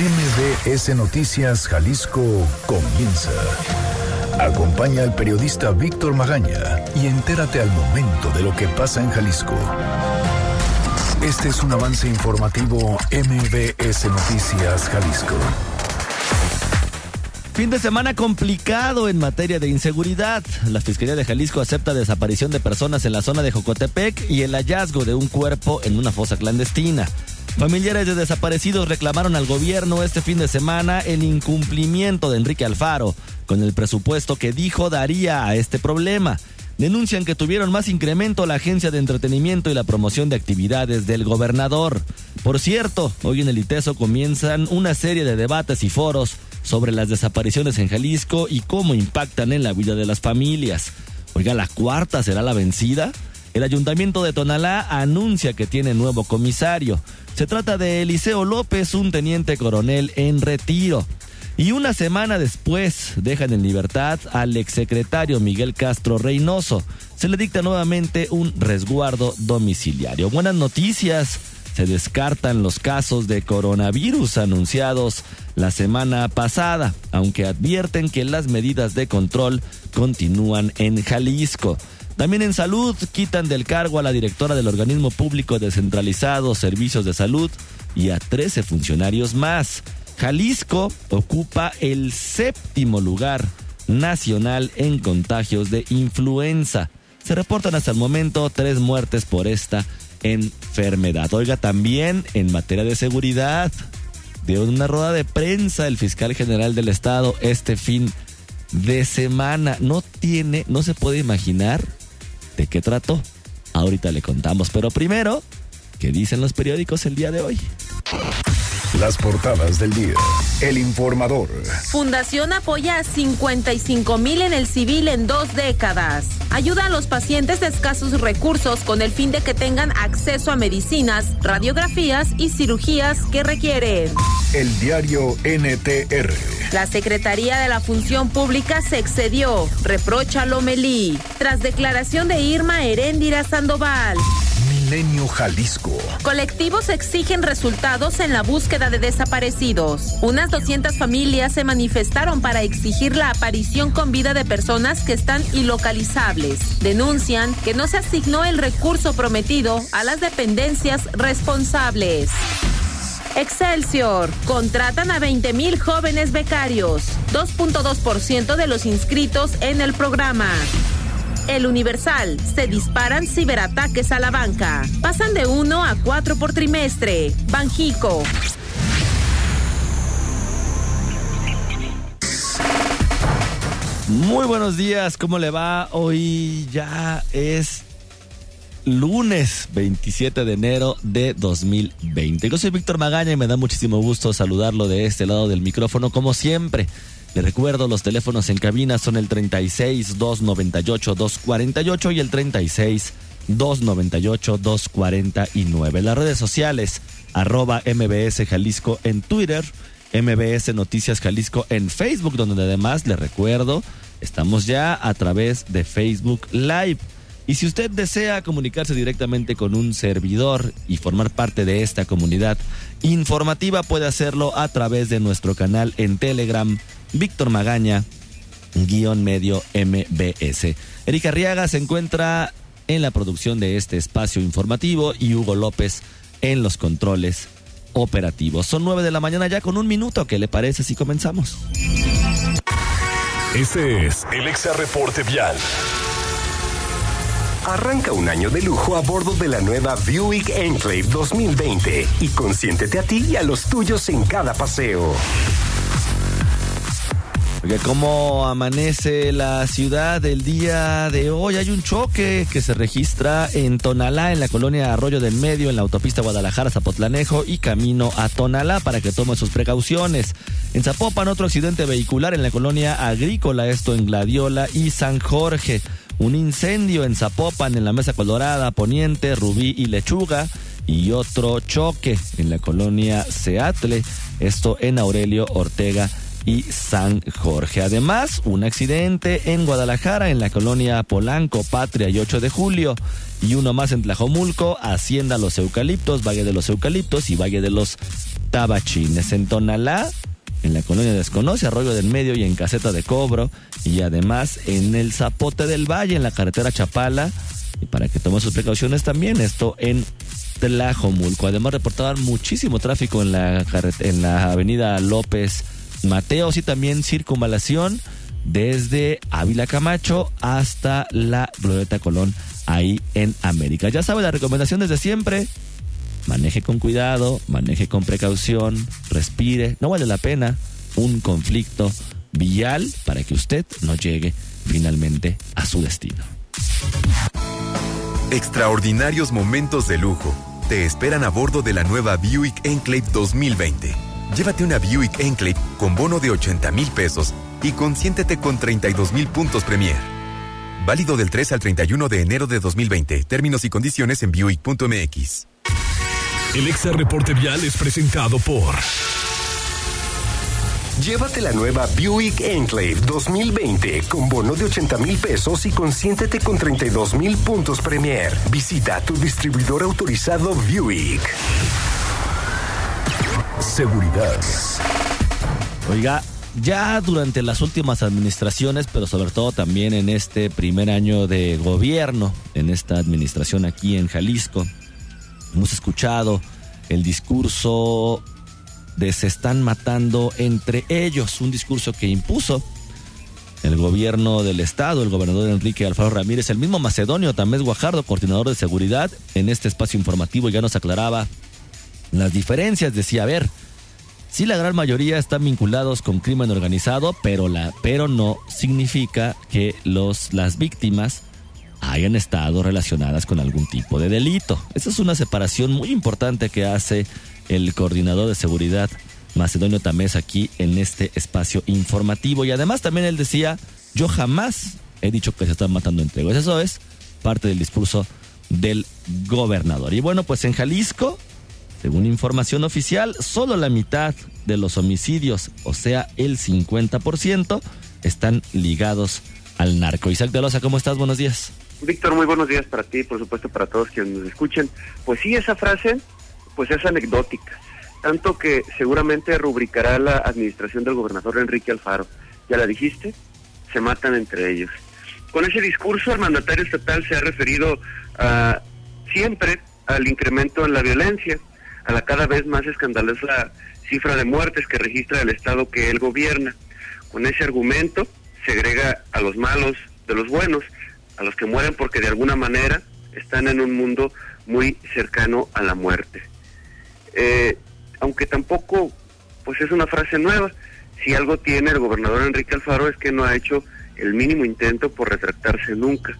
MBS Noticias Jalisco comienza. Acompaña al periodista Víctor Magaña y entérate al momento de lo que pasa en Jalisco. Este es un avance informativo MBS Noticias Jalisco. Fin de semana complicado en materia de inseguridad. La Fiscalía de Jalisco acepta desaparición de personas en la zona de Jocotepec y el hallazgo de un cuerpo en una fosa clandestina. Familiares de desaparecidos reclamaron al gobierno este fin de semana el incumplimiento de Enrique Alfaro con el presupuesto que dijo daría a este problema. Denuncian que tuvieron más incremento la agencia de entretenimiento y la promoción de actividades del gobernador. Por cierto, hoy en el ITESO comienzan una serie de debates y foros sobre las desapariciones en Jalisco y cómo impactan en la vida de las familias. Oiga, ¿la cuarta será la vencida? El ayuntamiento de Tonalá anuncia que tiene nuevo comisario. Se trata de Eliseo López, un teniente coronel en retiro. Y una semana después dejan en libertad al exsecretario Miguel Castro Reynoso. Se le dicta nuevamente un resguardo domiciliario. Buenas noticias. Se descartan los casos de coronavirus anunciados la semana pasada, aunque advierten que las medidas de control continúan en Jalisco. También en salud quitan del cargo a la directora del organismo público descentralizado Servicios de Salud y a 13 funcionarios más. Jalisco ocupa el séptimo lugar nacional en contagios de influenza. Se reportan hasta el momento tres muertes por esta enfermedad. Oiga, también en materia de seguridad, dio una rueda de prensa el fiscal general del estado este fin de semana. No tiene, no se puede imaginar de qué trató. Ahorita le contamos, pero primero, ¿qué dicen los periódicos el día de hoy? Las portadas del día. El informador. Fundación apoya a 55 mil en el civil en dos décadas. Ayuda a los pacientes de escasos recursos con el fin de que tengan acceso a medicinas, radiografías y cirugías que requieren. El diario NTR. La Secretaría de la Función Pública se excedió, reprocha Lomelí, tras declaración de Irma Heréndira Sandoval. Milenio Jalisco. Colectivos exigen resultados en la búsqueda de desaparecidos. Unas 200 familias se manifestaron para exigir la aparición con vida de personas que están ilocalizables. Denuncian que no se asignó el recurso prometido a las dependencias responsables. Excelsior. Contratan a 20 mil jóvenes becarios. 2.2% de los inscritos en el programa. El Universal. Se disparan ciberataques a la banca. Pasan de 1 a 4 por trimestre. Banjico. Muy buenos días, ¿cómo le va? Hoy ya es lunes 27 de enero de 2020. Yo soy Víctor Magaña y me da muchísimo gusto saludarlo de este lado del micrófono como siempre. Le recuerdo, los teléfonos en cabina son el 36 298 248 y el 36 298 249. Las redes sociales, arroba MBS Jalisco en Twitter, MBS Noticias Jalisco en Facebook, donde además le recuerdo, estamos ya a través de Facebook Live. Y si usted desea comunicarse directamente con un servidor y formar parte de esta comunidad informativa, puede hacerlo a través de nuestro canal en Telegram, Víctor Magaña, guion medio MBS. Erika Arriaga se encuentra en la producción de este espacio informativo y Hugo López en los controles operativos. Son nueve de la mañana ya con un minuto. ¿Qué le parece si comenzamos? Este es el Exa Reporte Vial. Arranca un año de lujo a bordo de la nueva Buick Enclave 2020 y consiéntete a ti y a los tuyos en cada paseo. Oiga, ¿cómo amanece la ciudad el día de hoy? Hay un choque que se registra en Tonalá, en la colonia Arroyo del Medio, en la autopista Guadalajara-Zapotlanejo y camino a Tonalá para que tome sus precauciones. En Zapopan, otro accidente vehicular en la colonia Agrícola, esto en Gladiola y San Jorge. Un incendio en Zapopan, en la Mesa Colorada, Poniente, Rubí y Lechuga. Y otro choque en la colonia Seatle, esto en Aurelio Ortega y San Jorge. Además, un accidente en Guadalajara, en la colonia Polanco, Patria y 8 de julio. Y uno más en Tlajomulco, Hacienda Los Eucaliptos, Valle de los Eucaliptos y Valle de los Tabachines. En Tonalá, en la colonia Desconoce, Arroyo del Medio y en Caseta de Cobro. Y además en el Zapote del Valle, en la carretera Chapala. Y para que tome sus precauciones también, esto en Tlajomulco. Además reportaban muchísimo tráfico en la, en la avenida López Mateos y también circunvalación desde Ávila Camacho hasta la Glorieta Colón ahí en América. Ya sabe, la recomendación desde siempre, maneje con cuidado, maneje con precaución, respire, no vale la pena un conflicto vial para que usted no llegue finalmente a su destino. Extraordinarios momentos de lujo te esperan a bordo de la nueva Buick Enclave 2020. Llévate una Buick Enclave con bono de 80 mil pesos y consiéntete con 32 mil puntos Premier. Válido del 3 al 31 de enero de 2020. Términos y condiciones en Buick.mx. El Exa Reporte Vial es presentado por... Llévate la nueva Buick Enclave 2020 con bono de 80 mil pesos y consiéntete con 32 mil puntos Premier. Visita tu distribuidor autorizado Buick. Seguridad. Oiga, ya durante las últimas administraciones, pero sobre todo también en este primer año de gobierno, en esta administración aquí en Jalisco, hemos escuchado el discurso de se están matando entre ellos, un discurso que impuso el gobierno del estado, el gobernador Enrique Alfaro Ramírez, el mismo macedonio Tamés Guajardo, coordinador de seguridad, en este espacio informativo ya nos aclaraba las diferencias, decía, a ver, sí la gran mayoría están vinculados con crimen organizado, pero, la, pero no significa que los, las víctimas hayan estado relacionadas con algún tipo de delito. Esa es una separación muy importante que hace el coordinador de seguridad Macedonio Tamés aquí en este espacio informativo. Y además también él decía, yo jamás he dicho que se están matando entre ellos. Eso es parte del discurso del gobernador. Y bueno, pues en Jalisco, según información oficial, solo la mitad de los homicidios, o sea, el 50%, están ligados al narco. Isaac de Loza, ¿cómo estás? Buenos días. Víctor, muy buenos días para ti por supuesto para todos quienes nos escuchen. Pues sí, esa frase pues es anecdótica, tanto que seguramente rubricará la administración del gobernador Enrique Alfaro. Ya la dijiste, se matan entre ellos. Con ese discurso el mandatario estatal se ha referido siempre al incremento en la violencia, a la cada vez más escandalosa cifra de muertes que registra el Estado que él gobierna. Con ese argumento segrega a los malos de los buenos, a los que mueren porque de alguna manera están en un mundo muy cercano a la muerte. Eh, aunque tampoco pues es una frase nueva. Si algo tiene el gobernador Enrique Alfaro es que no ha hecho el mínimo intento por retractarse nunca.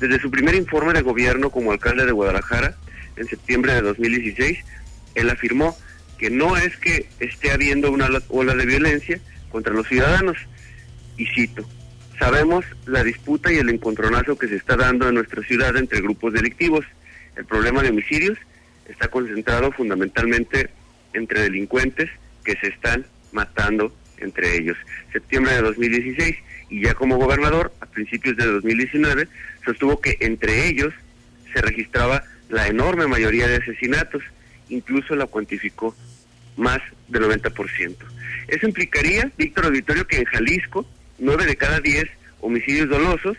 Desde su primer informe de gobierno como alcalde de Guadalajara, en septiembre de 2016, él afirmó que no es que esté habiendo una ola de violencia contra los ciudadanos. Y cito, sabemos la disputa y el encontronazo que se está dando en nuestra ciudad entre grupos delictivos. El problema de homicidios está concentrado fundamentalmente entre delincuentes que se están matando entre ellos. Septiembre de 2016 y ya como gobernador, a principios de 2019, sostuvo que entre ellos se registraba la enorme mayoría de asesinatos, incluso la cuantificó más del 90%. Eso implicaría, Víctor Auditorio, que en Jalisco, nueve de cada diez homicidios dolosos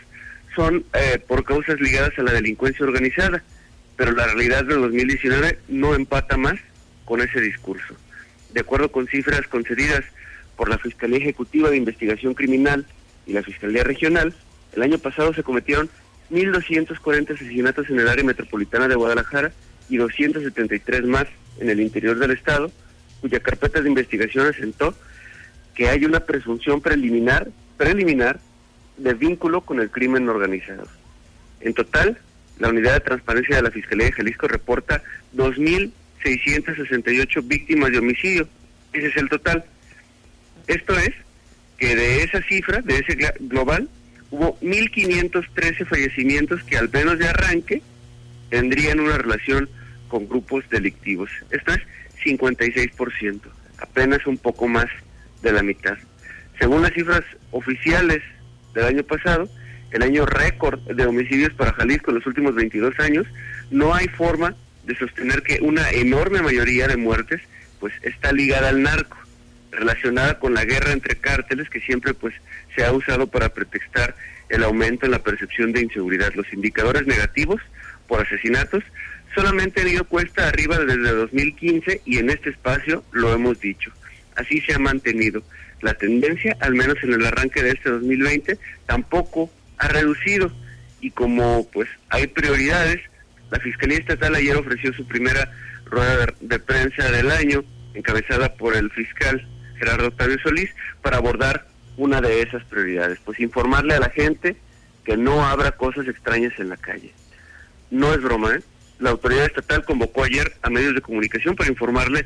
son eh, por causas ligadas a la delincuencia organizada pero la realidad del 2019 no empata más con ese discurso. De acuerdo con cifras concedidas por la Fiscalía Ejecutiva de Investigación Criminal y la Fiscalía Regional, el año pasado se cometieron 1.240 asesinatos en el área metropolitana de Guadalajara y 273 más en el interior del Estado, cuya carpeta de investigación asentó que hay una presunción preliminar, preliminar de vínculo con el crimen organizado. En total, la unidad de transparencia de la Fiscalía de Jalisco reporta 2.668 víctimas de homicidio. Ese es el total. Esto es que de esa cifra, de ese global, hubo 1.513 fallecimientos que al menos de arranque tendrían una relación con grupos delictivos. Esto es 56%, apenas un poco más de la mitad. Según las cifras oficiales del año pasado, el año récord de homicidios para Jalisco en los últimos 22 años, no hay forma de sostener que una enorme mayoría de muertes pues está ligada al narco, relacionada con la guerra entre cárteles que siempre pues se ha usado para pretextar el aumento en la percepción de inseguridad. Los indicadores negativos por asesinatos solamente han ido cuesta arriba desde 2015 y en este espacio lo hemos dicho. Así se ha mantenido. La tendencia, al menos en el arranque de este 2020, tampoco ha reducido y como pues hay prioridades, la Fiscalía Estatal ayer ofreció su primera rueda de, prensa del año, encabezada por el fiscal Gerardo Octavio Solís, para abordar una de esas prioridades, pues informarle a la gente que no habrá cosas extrañas en la calle. No es broma, ¿eh? La autoridad estatal convocó ayer a medios de comunicación para informarle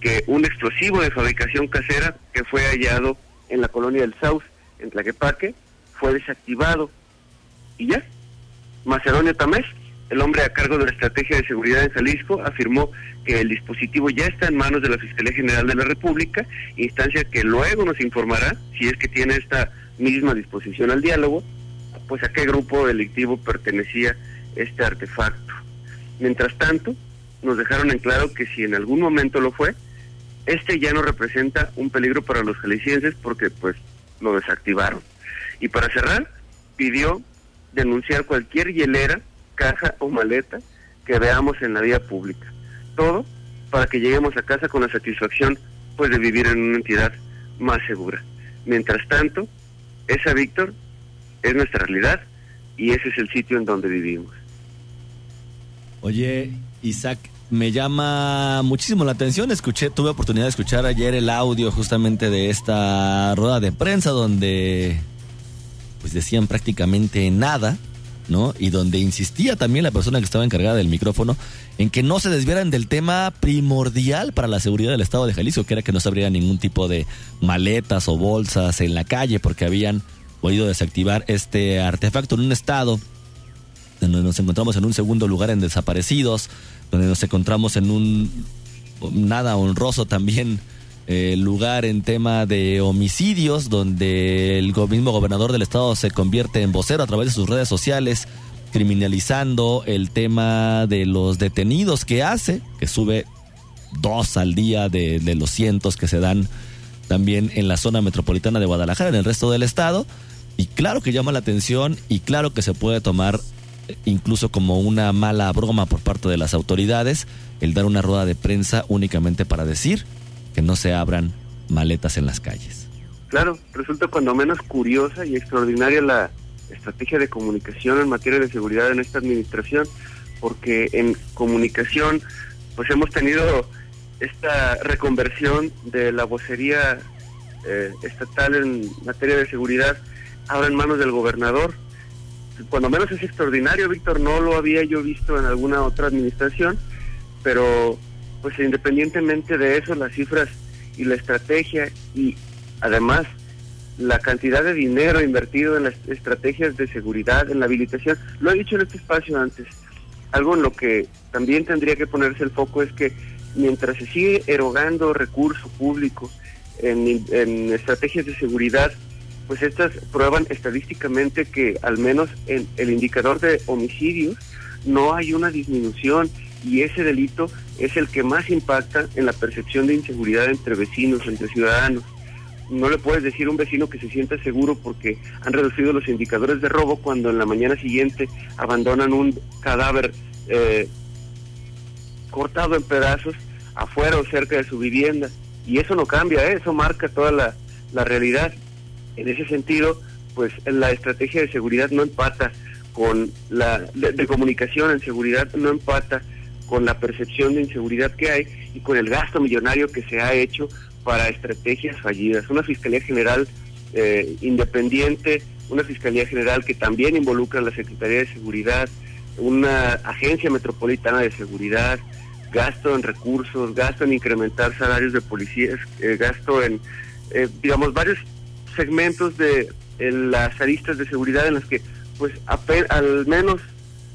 que un explosivo de fabricación casera que fue hallado en la colonia del Saus, en Tlaquepaque, fue desactivado. Y ya, Macedonio Tamés, el hombre a cargo de la estrategia de seguridad en Jalisco, afirmó que el dispositivo ya está en manos de la Fiscalía General de la República, instancia que luego nos informará, si es que tiene esta misma disposición al diálogo, pues a qué grupo delictivo pertenecía este artefacto. Mientras tanto, nos dejaron en claro que si en algún momento lo fue, este ya no representa un peligro para los jaliscienses porque pues lo desactivaron. Y para cerrar, pidió denunciar cualquier hielera, caja o maleta que veamos en la vía pública. Todo para que lleguemos a casa con la satisfacción pues de vivir en una entidad más segura. Mientras tanto, esa Víctor es nuestra realidad y ese es el sitio en donde vivimos. Oye, Isaac, me llama muchísimo la atención. Escuché, tuve oportunidad de escuchar ayer el audio justamente de esta rueda de prensa donde pues decían prácticamente nada, ¿no? Y donde insistía también la persona que estaba encargada del micrófono en que no se desviaran del tema primordial para la seguridad del estado de Jalisco, que era que no se abriera ningún tipo de maletas o bolsas en la calle porque habían podido desactivar este artefacto en un estado donde nos encontramos en un segundo lugar en desaparecidos, donde nos encontramos en un nada honroso también eh, lugar en tema de homicidios, donde el mismo gobernador del estado se convierte en vocero a través de sus redes sociales, criminalizando el tema de los detenidos que hace, que sube dos al día de, de los cientos que se dan también en la zona metropolitana de Guadalajara, en el resto del estado. Y claro que llama la atención y claro que se puede tomar incluso como una mala broma por parte de las autoridades el dar una rueda de prensa únicamente para decir que no se abran maletas en las calles. Claro, resulta cuando menos curiosa y extraordinaria la estrategia de comunicación en materia de seguridad en esta administración, porque en comunicación pues hemos tenido esta reconversión de la vocería eh, estatal en materia de seguridad ahora en manos del gobernador, cuando menos es extraordinario, Víctor, no lo había yo visto en alguna otra administración, pero pues independientemente de eso, las cifras y la estrategia y además la cantidad de dinero invertido en las estrategias de seguridad, en la habilitación, lo he dicho en este espacio antes, algo en lo que también tendría que ponerse el foco es que mientras se sigue erogando recurso público en, en estrategias de seguridad, pues estas prueban estadísticamente que al menos en el indicador de homicidios no hay una disminución y ese delito es el que más impacta en la percepción de inseguridad entre vecinos, entre ciudadanos. No le puedes decir a un vecino que se sienta seguro porque han reducido los indicadores de robo cuando en la mañana siguiente abandonan un cadáver eh, cortado en pedazos afuera o cerca de su vivienda. Y eso no cambia, ¿eh? eso marca toda la, la realidad. En ese sentido, pues la estrategia de seguridad no empata con la de, comunicación en seguridad, no empata con la percepción de inseguridad que hay y con el gasto millonario que se ha hecho para estrategias fallidas. Una Fiscalía General eh, independiente, una Fiscalía General que también involucra a la Secretaría de Seguridad, una Agencia Metropolitana de Seguridad, gasto en recursos, gasto en incrementar salarios de policías, eh, gasto en, eh, digamos, varios segmentos de las aristas de seguridad en las que, pues, al menos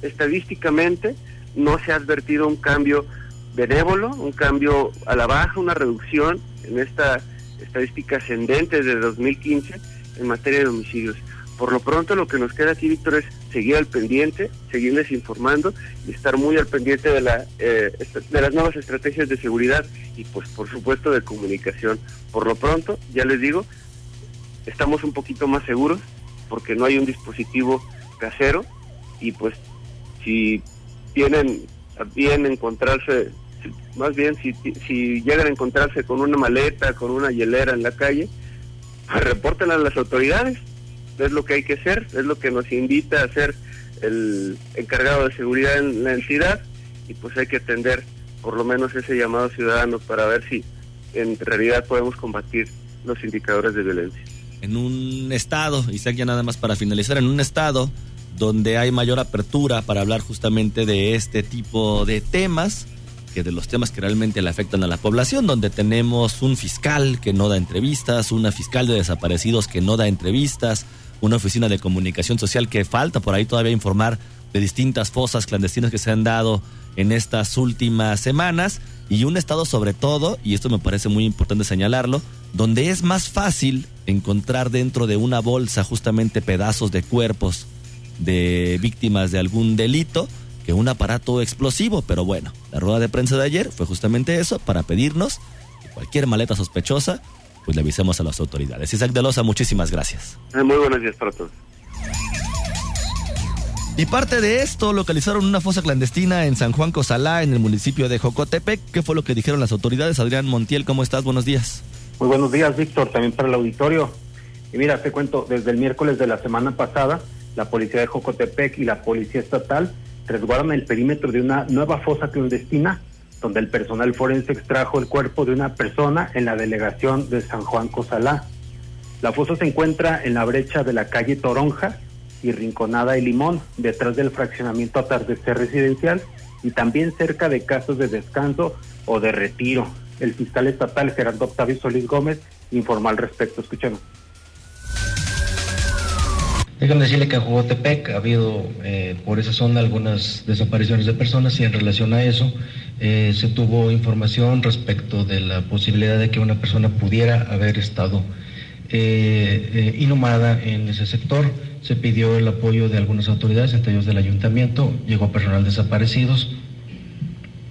estadísticamente, no se ha advertido un cambio benévolo, un cambio a la baja, una reducción en esta estadística ascendente desde 2015 en materia de homicidios. Por lo pronto lo que nos queda aquí, Víctor, es seguir al pendiente, seguirles informando y estar muy al pendiente de, la, eh, de las nuevas estrategias de seguridad y pues por supuesto de comunicación. Por lo pronto, ya les digo, estamos un poquito más seguros porque no hay un dispositivo casero y pues si tienen bien encontrarse, más bien si, si llegan a encontrarse con una maleta, con una hielera en la calle, pues reporten a las autoridades es lo que hay que hacer, es lo que nos invita a hacer el encargado de seguridad en la entidad y pues hay que atender por lo menos ese llamado ciudadano para ver si en realidad podemos combatir los indicadores de violencia. En un estado, y ya nada más para finalizar, en un estado donde hay mayor apertura para hablar justamente de este tipo de temas, que de los temas que realmente le afectan a la población, donde tenemos un fiscal que no da entrevistas, una fiscal de desaparecidos que no da entrevistas, una oficina de comunicación social que falta por ahí todavía informar de distintas fosas clandestinas que se han dado en estas últimas semanas y un estado sobre todo, y esto me parece muy importante señalarlo, donde es más fácil encontrar dentro de una bolsa justamente pedazos de cuerpos de víctimas de algún delito que un aparato explosivo, pero bueno, la rueda de prensa de ayer fue justamente eso, para pedirnos que cualquier maleta sospechosa pues le avisemos a las autoridades. Isaac de Loza, muchísimas gracias. Eh, muy buenos días para todos. Y parte de esto, localizaron una fosa clandestina en San Juan Cosalá, en el municipio de Jocotepec. ¿Qué fue lo que dijeron las autoridades? Adrián Montiel, ¿cómo estás? Buenos días. Muy buenos días, Víctor, también para el auditorio. Y mira, te cuento, desde el miércoles de la semana pasada, la policía de Jocotepec y la policía estatal resguardan el perímetro de una nueva fosa clandestina donde el personal forense extrajo el cuerpo de una persona en la delegación de San Juan Cosalá. La fosa se encuentra en la brecha de la calle Toronja y Rinconada y Limón, detrás del fraccionamiento atardecer residencial y también cerca de casas de descanso o de retiro. El fiscal estatal Gerardo Octavio Solís Gómez informó al respecto. Escuchemos. Déjame decirle que en Jogotepec ha habido eh, por esa zona algunas desapariciones de personas y en relación a eso eh, se tuvo información respecto de la posibilidad de que una persona pudiera haber estado eh, inhumada en ese sector. Se pidió el apoyo de algunas autoridades, entre ellos del ayuntamiento, llegó personal desaparecidos,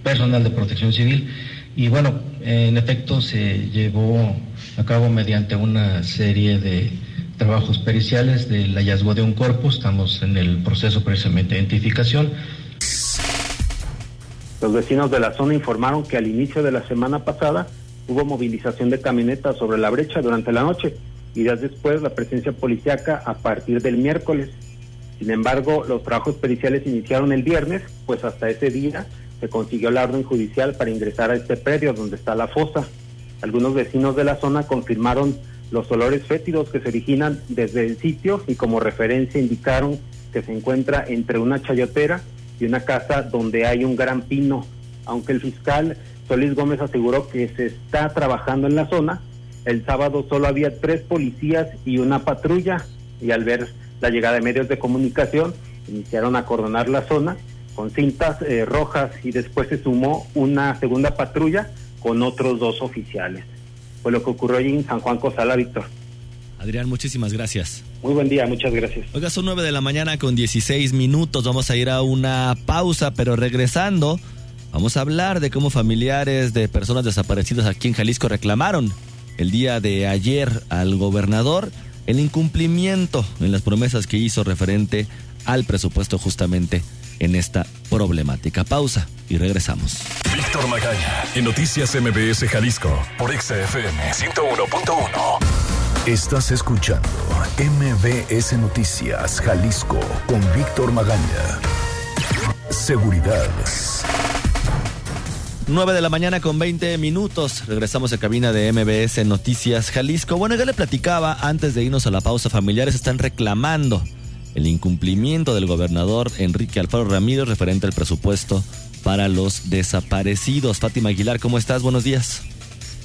personal de protección civil y bueno, en efecto se llevó a cabo mediante una serie de trabajos periciales del hallazgo de un cuerpo. Estamos en el proceso precisamente de identificación. Los vecinos de la zona informaron que al inicio de la semana pasada hubo movilización de camionetas sobre la brecha durante la noche y días después la presencia policiaca a partir del miércoles. Sin embargo, los trabajos periciales iniciaron el viernes, pues hasta ese día se consiguió la orden judicial para ingresar a este predio donde está la fosa. Algunos vecinos de la zona confirmaron los olores fétidos que se originan desde el sitio y como referencia indicaron que se encuentra entre una chayotera y una casa donde hay un gran pino. Aunque el fiscal Solís Gómez aseguró que se está trabajando en la zona, el sábado solo había tres policías y una patrulla y al ver la llegada de medios de comunicación iniciaron a acordonar la zona con cintas eh, rojas y después se sumó una segunda patrulla con otros dos oficiales fue lo que ocurrió allí en San Juan Cosala, Víctor. Adrián, muchísimas gracias. Muy buen día, muchas gracias. Oiga, son nueve de la mañana con 16 minutos. Vamos a ir a una pausa, pero regresando, vamos a hablar de cómo familiares de personas desaparecidas aquí en Jalisco reclamaron el día de ayer al gobernador el incumplimiento en las promesas que hizo referente al presupuesto justamente en esta problemática. Pausa y regresamos. Víctor Magaña, en Noticias MBS Jalisco, por XFM 101.1. Estás escuchando MBS Noticias Jalisco con Víctor Magaña. Seguridad. 9 de la mañana con 20 minutos. Regresamos a cabina de MBS Noticias Jalisco. Bueno, ya le platicaba antes de irnos a la pausa. Familiares están reclamando el incumplimiento del gobernador Enrique Alfaro Ramírez referente al presupuesto para los desaparecidos. Fátima Aguilar, ¿cómo estás? Buenos días.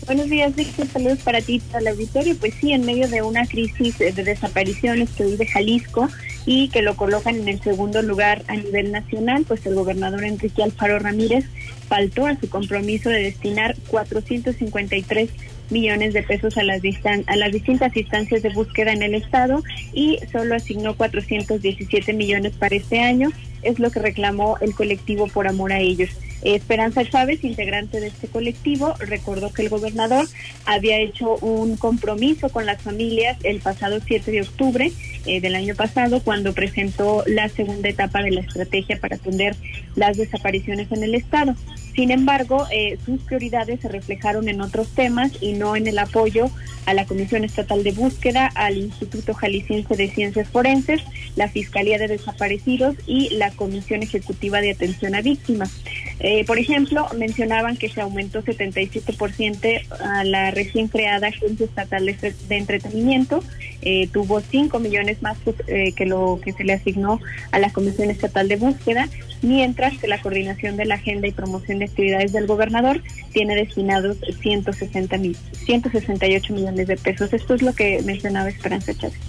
Buenos días, Víctor. Saludos para ti, para el auditorio. Pues sí, en medio de una crisis de desapariciones que vive Jalisco y que lo colocan en el segundo lugar a nivel nacional, pues el gobernador Enrique Alfaro Ramírez faltó a su compromiso de destinar 453 millones de pesos a las, a las distintas instancias de búsqueda en el Estado y solo asignó 417 millones para este año, es lo que reclamó el colectivo por amor a ellos. Esperanza Chávez, integrante de este colectivo, recordó que el gobernador había hecho un compromiso con las familias el pasado 7 de octubre eh, del año pasado cuando presentó la segunda etapa de la estrategia para atender las desapariciones en el Estado. Sin embargo, eh, sus prioridades se reflejaron en otros temas y no en el apoyo a la Comisión Estatal de Búsqueda, al Instituto Jalisciense de Ciencias Forenses, la Fiscalía de Desaparecidos y la Comisión Ejecutiva de Atención a Víctimas. Eh, por ejemplo, mencionaban que se aumentó 77% a la recién creada Agencia Estatal de Entretenimiento, eh, tuvo 5 millones más que lo que se le asignó a la Comisión Estatal de Búsqueda, mientras que la coordinación de la agenda y promoción de actividades del gobernador tiene destinados 160 mil, 168 millones de pesos. Esto es lo que mencionaba Esperanza Chávez.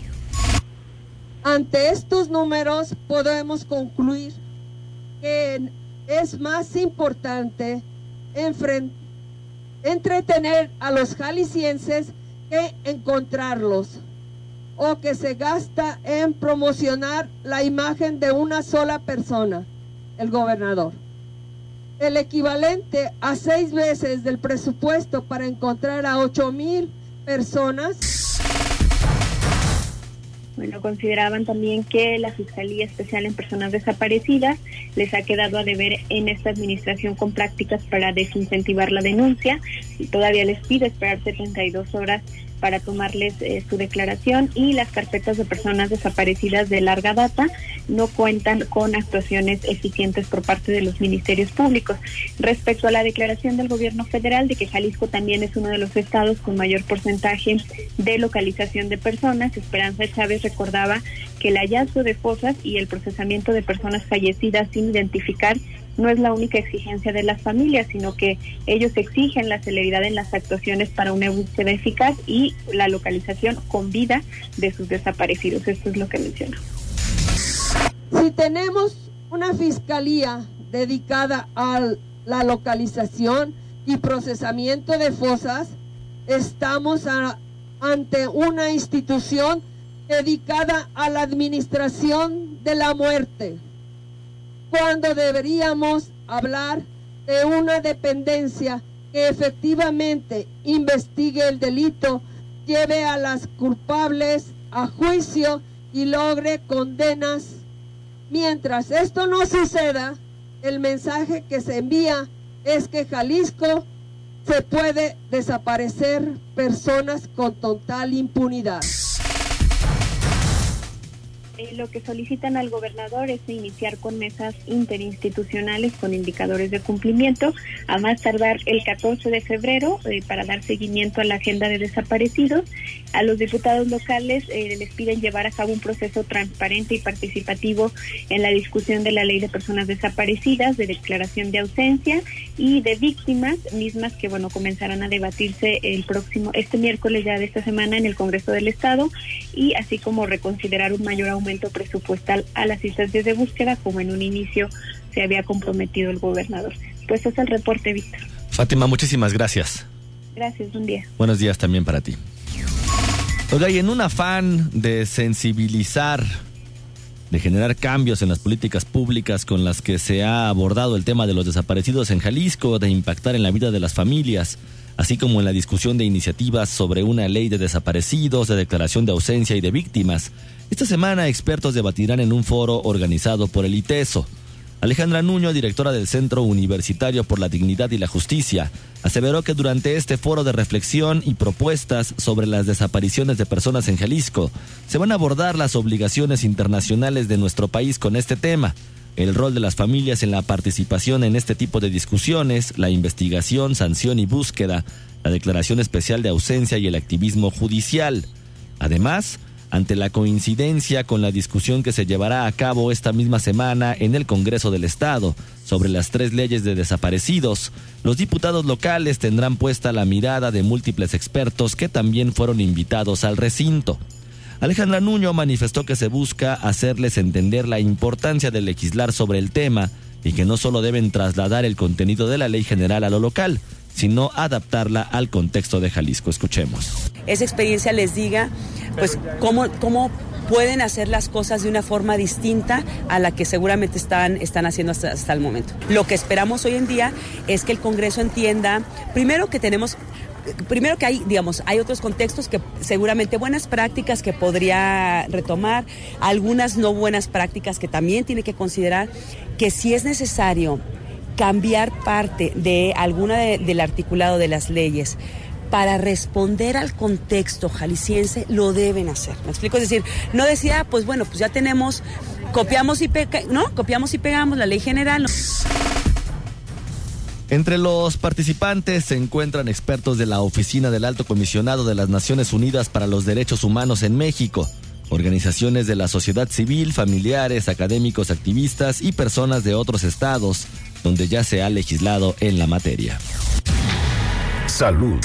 Ante estos números podemos concluir que es más importante entretener a los jaliscienses que encontrarlos o que se gasta en promocionar la imagen de una sola persona, el gobernador el equivalente a seis veces del presupuesto para encontrar a ocho mil personas. Bueno, consideraban también que la Fiscalía Especial en Personas Desaparecidas les ha quedado a deber en esta administración con prácticas para desincentivar la denuncia. Y todavía les pide esperar 72 horas para tomarles eh, su declaración y las carpetas de personas desaparecidas de larga data no cuentan con actuaciones eficientes por parte de los ministerios públicos. Respecto a la declaración del gobierno federal de que Jalisco también es uno de los estados con mayor porcentaje de localización de personas, Esperanza Chávez recordaba que el hallazgo de fosas y el procesamiento de personas fallecidas sin identificar no es la única exigencia de las familias, sino que ellos exigen la celeridad en las actuaciones para una búsqueda eficaz y la localización con vida de sus desaparecidos. Esto es lo que menciona. Si tenemos una fiscalía dedicada a la localización y procesamiento de fosas, estamos ante una institución dedicada a la administración de la muerte cuando deberíamos hablar de una dependencia que efectivamente investigue el delito, lleve a las culpables a juicio y logre condenas. Mientras esto no suceda, el mensaje que se envía es que Jalisco se puede desaparecer personas con total impunidad. Eh, lo que solicitan al gobernador es iniciar con mesas interinstitucionales con indicadores de cumplimiento, a más tardar el 14 de febrero eh, para dar seguimiento a la agenda de desaparecidos. A los diputados locales eh, les piden llevar a cabo un proceso transparente y participativo en la discusión de la ley de personas desaparecidas, de declaración de ausencia y de víctimas, mismas que bueno comenzarán a debatirse el próximo, este miércoles ya de esta semana en el Congreso del Estado y así como reconsiderar un mayor aumento presupuestal a las instancias de búsqueda, como en un inicio se había comprometido el gobernador. Pues es el reporte, Víctor. Fátima, muchísimas gracias. Gracias, buen día. Buenos días también para ti. Oiga, y en un afán de sensibilizar, de generar cambios en las políticas públicas con las que se ha abordado el tema de los desaparecidos en Jalisco, de impactar en la vida de las familias, así como en la discusión de iniciativas sobre una ley de desaparecidos, de declaración de ausencia y de víctimas, esta semana expertos debatirán en un foro organizado por el ITESO. Alejandra Nuño, directora del Centro Universitario por la Dignidad y la Justicia, aseveró que durante este foro de reflexión y propuestas sobre las desapariciones de personas en Jalisco, se van a abordar las obligaciones internacionales de nuestro país con este tema, el rol de las familias en la participación en este tipo de discusiones, la investigación, sanción y búsqueda, la declaración especial de ausencia y el activismo judicial. Además, ante la coincidencia con la discusión que se llevará a cabo esta misma semana en el Congreso del Estado sobre las tres leyes de desaparecidos, los diputados locales tendrán puesta la mirada de múltiples expertos que también fueron invitados al recinto. Alejandra Nuño manifestó que se busca hacerles entender la importancia de legislar sobre el tema y que no solo deben trasladar el contenido de la ley general a lo local, sino adaptarla al contexto de Jalisco. Escuchemos. Esa experiencia les diga, pues, cómo, cómo pueden hacer las cosas de una forma distinta a la que seguramente están, están haciendo hasta, hasta el momento. Lo que esperamos hoy en día es que el Congreso entienda, primero que tenemos primero que hay, digamos, hay otros contextos que seguramente buenas prácticas que podría retomar, algunas no buenas prácticas que también tiene que considerar, que si es necesario cambiar parte de alguna del articulado de las leyes para responder al contexto jalisciense, lo deben hacer. ¿Me explico? Es decir, no decía, pues bueno, pues ya tenemos, copiamos y, ¿no? copiamos y pegamos la ley general. Entre los participantes se encuentran expertos de la Oficina del Alto Comisionado de las Naciones Unidas para los Derechos Humanos en México, organizaciones de la sociedad civil, familiares, académicos, activistas y personas de otros estados, donde ya se ha legislado en la materia. Salud.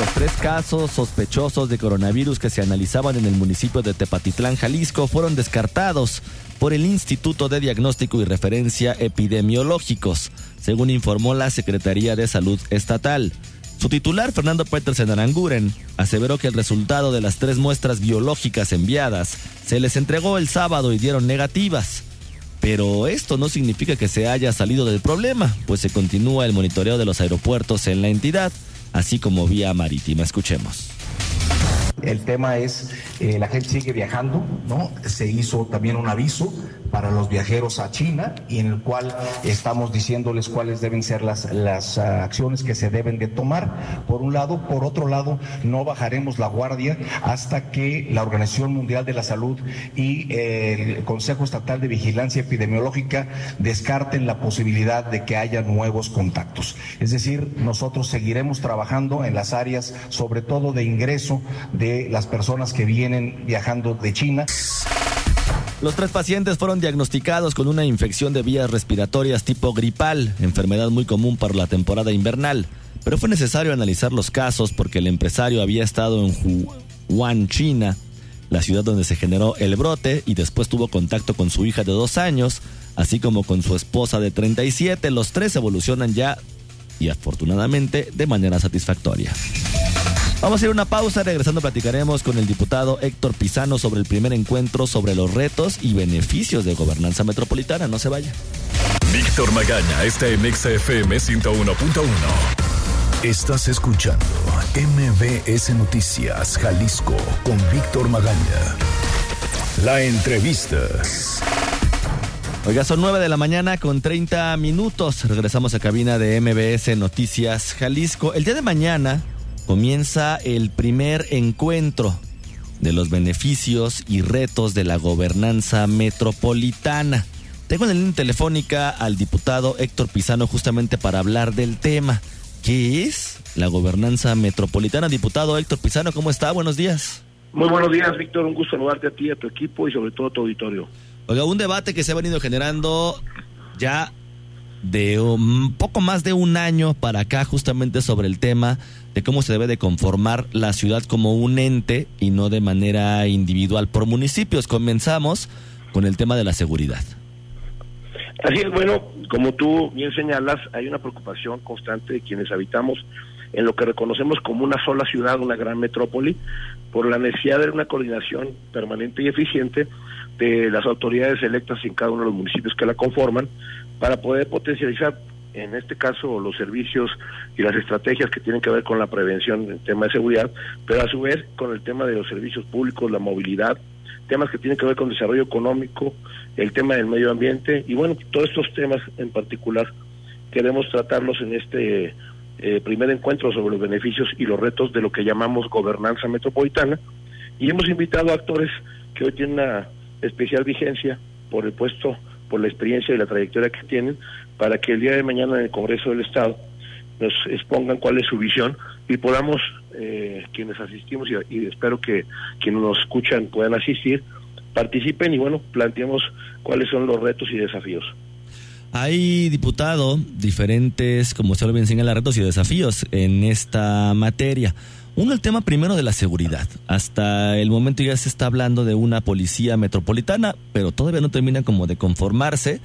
Los tres casos sospechosos de coronavirus que se analizaban en el municipio de Tepatitlán, Jalisco, fueron descartados por el Instituto de Diagnóstico y Referencia Epidemiológicos, según informó la Secretaría de Salud Estatal. Su titular, Fernando Petersen Aranguren, aseveró que el resultado de las tres muestras biológicas enviadas se les entregó el sábado y dieron negativas. Pero esto no significa que se haya salido del problema, pues se continúa el monitoreo de los aeropuertos en la entidad, así como vía marítima. Escuchemos. El tema es, eh, la gente sigue viajando, ¿no? Se hizo también un aviso para los viajeros a China y en el cual estamos diciéndoles cuáles deben ser las, las uh, acciones que se deben de tomar, por un lado. Por otro lado, no bajaremos la guardia hasta que la Organización Mundial de la Salud y eh, el Consejo Estatal de Vigilancia Epidemiológica descarten la posibilidad de que haya nuevos contactos. Es decir, nosotros seguiremos trabajando en las áreas, sobre todo de ingreso de las personas que vienen viajando de China. Los tres pacientes fueron diagnosticados con una infección de vías respiratorias tipo gripal, enfermedad muy común para la temporada invernal. Pero fue necesario analizar los casos porque el empresario había estado en Wuhan, China, la ciudad donde se generó el brote, y después tuvo contacto con su hija de dos años, así como con su esposa de 37. Los tres evolucionan ya, y afortunadamente, de manera satisfactoria. Vamos a ir a una pausa, regresando platicaremos con el diputado Héctor Pizano sobre el primer encuentro sobre los retos y beneficios de gobernanza metropolitana. No se vaya. Víctor Magaña está en XFM 101.1. Estás escuchando MBS Noticias Jalisco con Víctor Magaña. La entrevista. Oiga, son 9 de la mañana con 30 minutos. Regresamos a cabina de MBS Noticias Jalisco. El día de mañana comienza el primer encuentro de los beneficios y retos de la gobernanza metropolitana. Tengo en la línea telefónica al diputado Héctor Pizano justamente para hablar del tema. ¿Qué es la gobernanza metropolitana? Diputado Héctor Pizano, ¿cómo está? Buenos días. Muy buenos días, Víctor. Un gusto saludarte a ti, a tu equipo y sobre todo a tu auditorio. Oiga, un debate que se ha venido generando ya de un poco más de un año para acá justamente sobre el tema de cómo se debe de conformar la ciudad como un ente y no de manera individual por municipios. Comenzamos con el tema de la seguridad. Así es, bueno, como tú bien señalas, hay una preocupación constante de quienes habitamos en lo que reconocemos como una sola ciudad, una gran metrópoli, por la necesidad de una coordinación permanente y eficiente de las autoridades electas en cada uno de los municipios que la conforman para poder potencializar en este caso los servicios y las estrategias que tienen que ver con la prevención en tema de seguridad, pero a su vez con el tema de los servicios públicos, la movilidad, temas que tienen que ver con desarrollo económico, el tema del medio ambiente y bueno, todos estos temas en particular queremos tratarlos en este eh, primer encuentro sobre los beneficios y los retos de lo que llamamos gobernanza metropolitana y hemos invitado a actores que hoy tienen una especial vigencia por el puesto por la experiencia y la trayectoria que tienen, para que el día de mañana en el Congreso del Estado nos expongan cuál es su visión y podamos, eh, quienes asistimos y, espero que quienes nos escuchan puedan asistir, participen y bueno, planteemos cuáles son los retos y desafíos. Hay, diputado, diferentes, como usted lo bien señala, retos y desafíos en esta materia. Uno, el tema primero de la seguridad. Hasta el momento ya se está hablando de una policía metropolitana, pero todavía no termina como de conformarse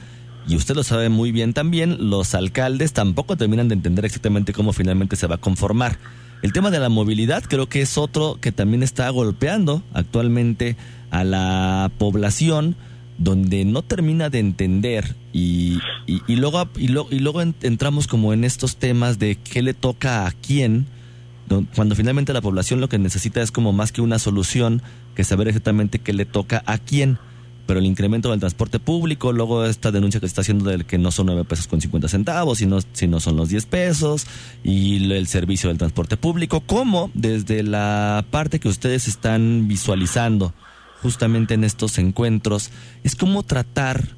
y usted lo sabe muy bien también, los alcaldes tampoco terminan de entender exactamente cómo finalmente se va a conformar. El tema de la movilidad creo que es otro que también está golpeando actualmente a la población donde no termina de entender. Y, y, luego, y, luego entramos como en estos temas de qué le toca a quién, cuando finalmente la población lo que necesita es como más que una solución que saber exactamente qué le toca a quién pero el incremento del transporte público, luego esta denuncia que se está haciendo del que no son 9 pesos con 50 centavos, sino, sino son los 10 pesos, y el servicio del transporte público, ¿cómo desde la parte que ustedes están visualizando justamente en estos encuentros, es como tratar,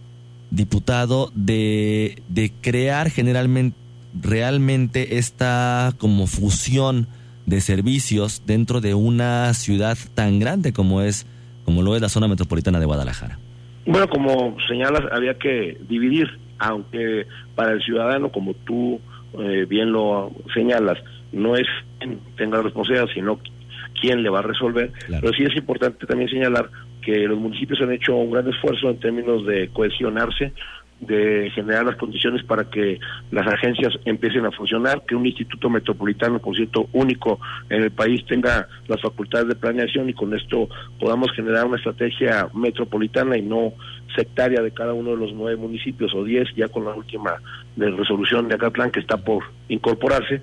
diputado, de, de crear generalmente, realmente esta como fusión de servicios dentro de una ciudad tan grande como es como lo es la zona metropolitana de Guadalajara. Bueno, como señalas, había que dividir, aunque para el ciudadano, como tú eh, bien lo señalas, no es quien tenga la responsabilidad, sino quién le va a resolver. Pero sí es importante también señalar que los municipios han hecho un gran esfuerzo en términos de cohesionarse de generar las condiciones para que las agencias empiecen a funcionar, que un instituto metropolitano, por cierto, único en el país, tenga las facultades de planeación y con esto podamos generar una estrategia metropolitana y no sectaria de cada uno de los nueve municipios o diez, ya con la última de resolución de Acatlán que está por incorporarse.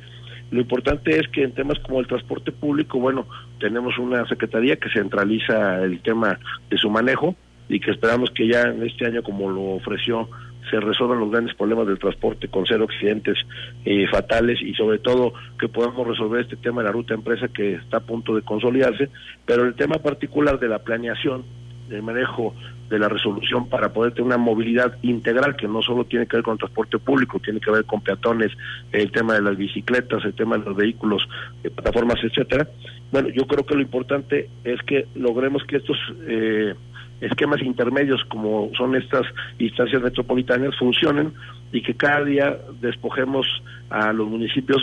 Lo importante es que en temas como el transporte público, bueno, tenemos una secretaría que centraliza el tema de su manejo y que esperamos que ya en este año, como lo ofreció se resuelvan los grandes problemas del transporte con cero accidentes eh, fatales y sobre todo que podamos resolver este tema de la ruta empresa que está a punto de consolidarse, pero el tema particular de la planeación, del manejo de la resolución para poder tener una movilidad integral que no solo tiene que ver con transporte público, tiene que ver con peatones, el tema de las bicicletas, el tema de los vehículos, de plataformas, etcétera. Bueno, yo creo que lo importante es que logremos que estos eh, esquemas intermedios como son estas instancias metropolitanas funcionen y que cada día despojemos a los municipios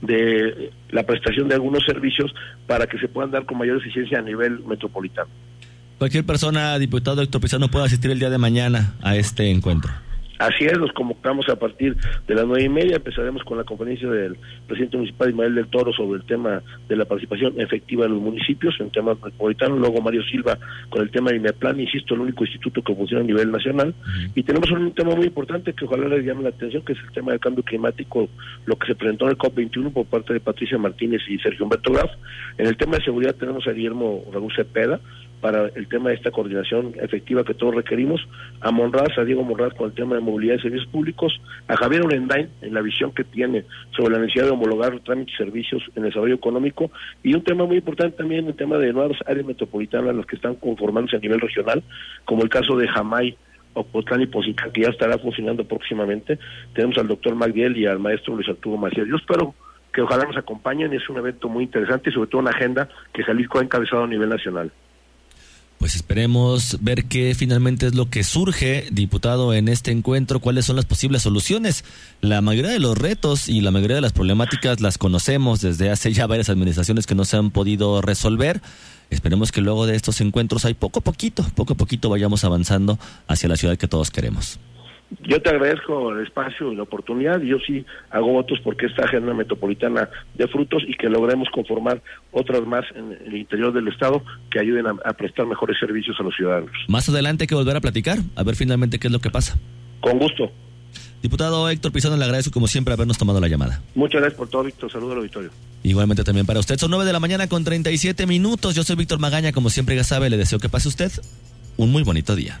de la prestación de algunos servicios para que se puedan dar con mayor eficiencia a nivel metropolitano. Cualquier persona, diputado Héctor Pizano, pueda asistir el día de mañana a este encuentro. Así es, los convocamos a partir de las nueve y media. Empezaremos con la conferencia del presidente municipal Ismael del Toro sobre el tema de la participación efectiva de los municipios en temas metropolitanos. Luego Mario Silva con el tema de INEPLAN, insisto, el único instituto que funciona a nivel nacional. Y tenemos un tema muy importante que ojalá les llame la atención, que es el tema del cambio climático, lo que se presentó en el COP21 por parte de Patricia Martínez y Sergio Humberto Graf. En el tema de seguridad tenemos a Guillermo Raúl Cepeda, para el tema de esta coordinación efectiva que todos requerimos, a Monraz, a Diego Monraz con el tema de movilidad y servicios públicos, a Javier Orendain en la visión que tiene sobre la necesidad de homologar trámites y servicios en el desarrollo económico, y un tema muy importante también el tema de nuevas áreas metropolitanas, las que están conformándose a nivel regional, como el caso de Jamay, Ocotlán y Posicán, que ya estará funcionando próximamente. Tenemos al doctor Magdiel y al maestro Luis Arturo Macías. Yo espero que ojalá nos acompañen, es un evento muy interesante y sobre todo una agenda que Jalisco ha encabezado a nivel nacional. Pues esperemos ver qué finalmente es lo que surge, diputado, en este encuentro, cuáles son las posibles soluciones. La mayoría de los retos y la mayoría de las problemáticas las conocemos desde hace ya varias administraciones que no se han podido resolver. Esperemos que luego de estos encuentros hay poco a poquito, poco a poquito vayamos avanzando hacia la ciudad que todos queremos. Yo te agradezco el espacio y la oportunidad. Yo sí hago votos porque esta agenda metropolitana de frutos y que logremos conformar otras más en el interior del Estado que ayuden a, prestar mejores servicios a los ciudadanos. Más adelante hay que volver a platicar, a ver finalmente qué es lo que pasa. Con gusto. Diputado Héctor Pizano, le agradezco como siempre habernos tomado la llamada. Muchas gracias por todo, Víctor. Saludos al auditorio. Igualmente también para usted. Son 9 de la mañana con 37 minutos. Yo soy Víctor Magaña. Como siempre ya sabe, le deseo que pase usted un muy bonito día.